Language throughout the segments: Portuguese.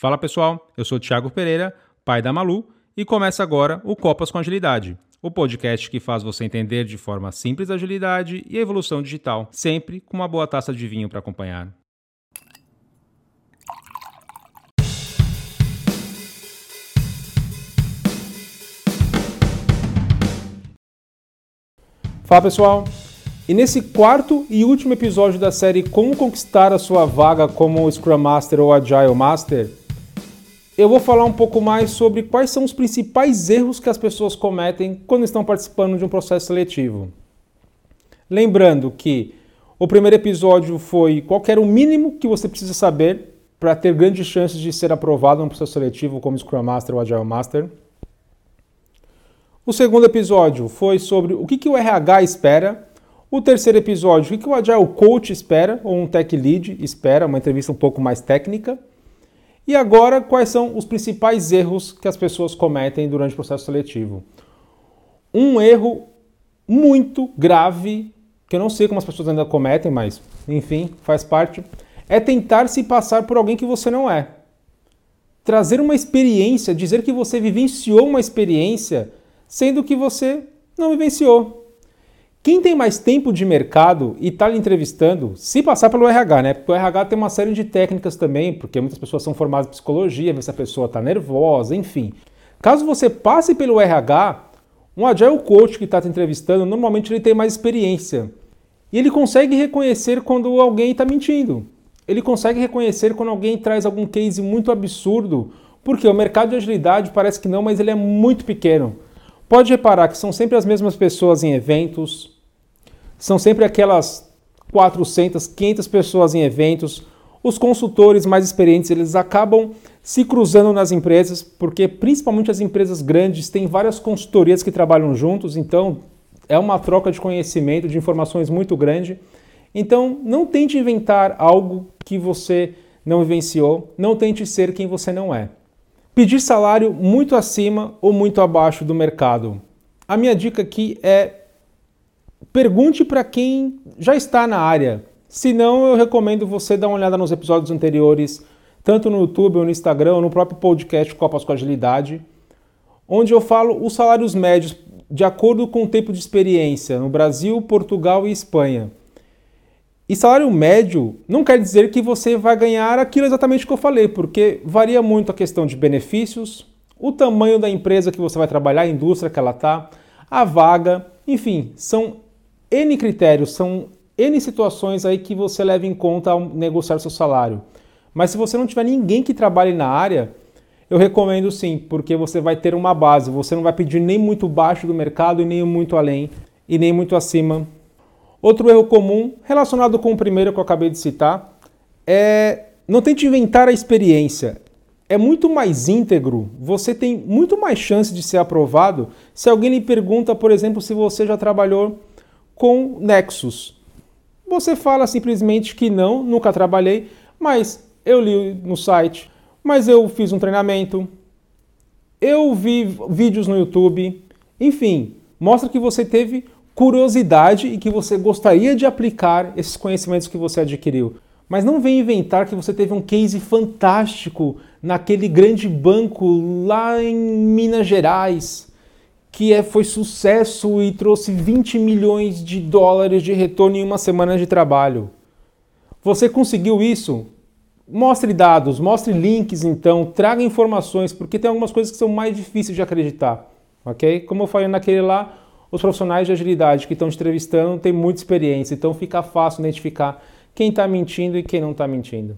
Fala pessoal, eu sou Thiago Pereira, pai da Malu, e começa agora o Copas com Agilidade, o podcast que faz você entender de forma simples a agilidade e a evolução digital, sempre com uma boa taça de vinho para acompanhar. Fala pessoal, e nesse quarto e último episódio da série Como Conquistar a Sua Vaga como Scrum Master ou Agile Master, eu vou falar um pouco mais sobre quais são os principais erros que as pessoas cometem quando estão participando de um processo seletivo. Lembrando que o primeiro episódio foi qual era o mínimo que você precisa saber para ter grandes chances de ser aprovado no processo seletivo como Scrum Master ou Agile Master. O segundo episódio foi sobre o que, que o RH espera o terceiro episódio, o que o Agile Coach espera, ou um Tech Lead espera, uma entrevista um pouco mais técnica. E agora, quais são os principais erros que as pessoas cometem durante o processo seletivo? Um erro muito grave, que eu não sei como as pessoas ainda cometem, mas enfim, faz parte, é tentar se passar por alguém que você não é. Trazer uma experiência, dizer que você vivenciou uma experiência, sendo que você não vivenciou. Quem tem mais tempo de mercado e está lhe entrevistando, se passar pelo RH, né? Porque o RH tem uma série de técnicas também, porque muitas pessoas são formadas em psicologia, ver se a pessoa está nervosa, enfim. Caso você passe pelo RH, um Agile Coach que está te entrevistando, normalmente ele tem mais experiência. E ele consegue reconhecer quando alguém está mentindo. Ele consegue reconhecer quando alguém traz algum case muito absurdo, porque o mercado de agilidade parece que não, mas ele é muito pequeno. Pode reparar que são sempre as mesmas pessoas em eventos, são sempre aquelas 400, 500 pessoas em eventos. Os consultores mais experientes, eles acabam se cruzando nas empresas, porque principalmente as empresas grandes têm várias consultorias que trabalham juntos, então é uma troca de conhecimento, de informações muito grande. Então, não tente inventar algo que você não vivenciou, não tente ser quem você não é. Pedir salário muito acima ou muito abaixo do mercado. A minha dica aqui é pergunte para quem já está na área. Se não, eu recomendo você dar uma olhada nos episódios anteriores, tanto no YouTube ou no Instagram ou no próprio podcast Copas com Agilidade, onde eu falo os salários médios de acordo com o tempo de experiência no Brasil, Portugal e Espanha. E salário médio não quer dizer que você vai ganhar aquilo exatamente que eu falei, porque varia muito a questão de benefícios, o tamanho da empresa que você vai trabalhar, a indústria que ela está, a vaga, enfim, são N critérios, são N situações aí que você leva em conta ao negociar seu salário. Mas se você não tiver ninguém que trabalhe na área, eu recomendo sim, porque você vai ter uma base, você não vai pedir nem muito baixo do mercado e nem muito além e nem muito acima Outro erro comum, relacionado com o primeiro que eu acabei de citar, é não tente inventar a experiência. É muito mais íntegro, você tem muito mais chance de ser aprovado se alguém lhe pergunta, por exemplo, se você já trabalhou com Nexus. Você fala simplesmente que não, nunca trabalhei, mas eu li no site, mas eu fiz um treinamento, eu vi vídeos no YouTube, enfim, mostra que você teve curiosidade e que você gostaria de aplicar esses conhecimentos que você adquiriu. Mas não vem inventar que você teve um case fantástico naquele grande banco lá em Minas Gerais, que é, foi sucesso e trouxe 20 milhões de dólares de retorno em uma semana de trabalho. Você conseguiu isso? Mostre dados, mostre links então, traga informações, porque tem algumas coisas que são mais difíceis de acreditar, ok? Como eu falei naquele lá, os profissionais de agilidade que estão entrevistando têm muita experiência, então fica fácil identificar quem está mentindo e quem não está mentindo.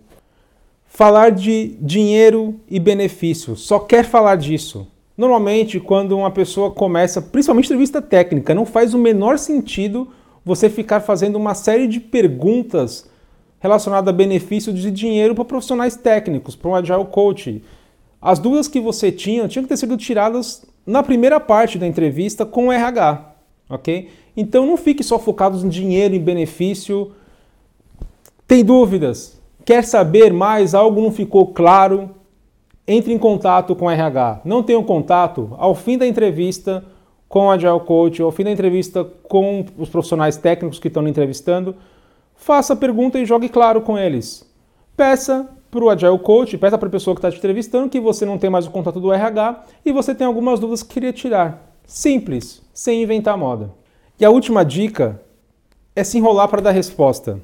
Falar de dinheiro e benefício, só quer falar disso. Normalmente, quando uma pessoa começa, principalmente entrevista técnica, não faz o menor sentido você ficar fazendo uma série de perguntas relacionadas a benefício de dinheiro para profissionais técnicos, para um agile coach. As dúvidas que você tinha tinham que ter sido tiradas na primeira parte da entrevista com o RH, ok? Então não fique só focado em dinheiro, em benefício. Tem dúvidas? Quer saber mais? Algo não ficou claro? Entre em contato com o RH. Não tenha um contato? Ao fim da entrevista com o Agile Coach, ao fim da entrevista com os profissionais técnicos que estão entrevistando, faça a pergunta e jogue claro com eles. Peça para o Agile Coach, peça para a pessoa que está te entrevistando que você não tem mais o contato do RH e você tem algumas dúvidas que queria tirar. Simples, sem inventar moda. E a última dica é se enrolar para dar resposta.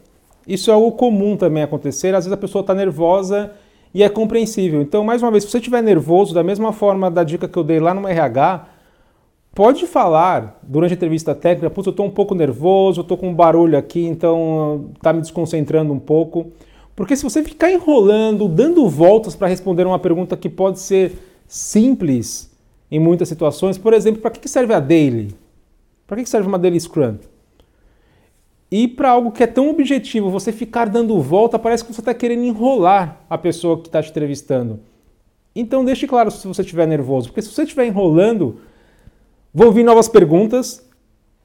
Isso é algo comum também acontecer, às vezes a pessoa está nervosa e é compreensível. Então, mais uma vez, se você estiver nervoso, da mesma forma da dica que eu dei lá no RH, pode falar durante a entrevista técnica, putz, eu estou um pouco nervoso, estou com um barulho aqui, então está me desconcentrando um pouco. Porque se você ficar enrolando, dando voltas para responder uma pergunta que pode ser simples em muitas situações, por exemplo, para que serve a daily? Para que serve uma daily scrum? E para algo que é tão objetivo, você ficar dando volta, parece que você está querendo enrolar a pessoa que está te entrevistando. Então deixe claro se você estiver nervoso, porque se você estiver enrolando, vou vir novas perguntas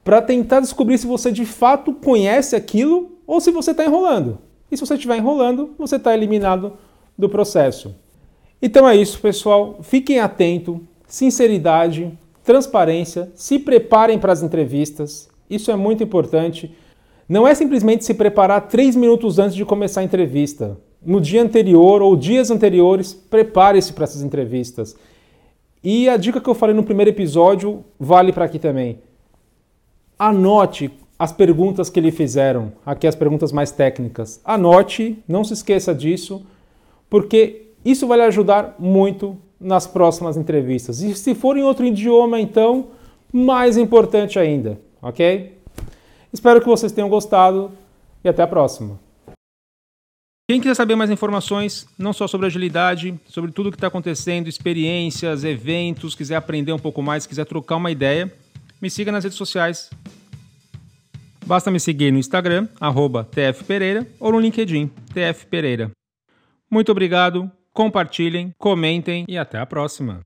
para tentar descobrir se você de fato conhece aquilo ou se você está enrolando. E se você estiver enrolando, você está eliminado do processo. Então é isso, pessoal. Fiquem atentos, sinceridade, transparência, se preparem para as entrevistas. Isso é muito importante. Não é simplesmente se preparar três minutos antes de começar a entrevista. No dia anterior ou dias anteriores, prepare-se para essas entrevistas. E a dica que eu falei no primeiro episódio vale para aqui também. Anote as perguntas que lhe fizeram, aqui as perguntas mais técnicas. Anote, não se esqueça disso, porque isso vai lhe ajudar muito nas próximas entrevistas. E se for em outro idioma, então, mais importante ainda, ok? Espero que vocês tenham gostado e até a próxima. Quem quiser saber mais informações, não só sobre agilidade, sobre tudo o que está acontecendo, experiências, eventos, quiser aprender um pouco mais, quiser trocar uma ideia, me siga nas redes sociais Basta me seguir no Instagram, tfpereira, ou no LinkedIn, tfpereira. Muito obrigado, compartilhem, comentem e até a próxima.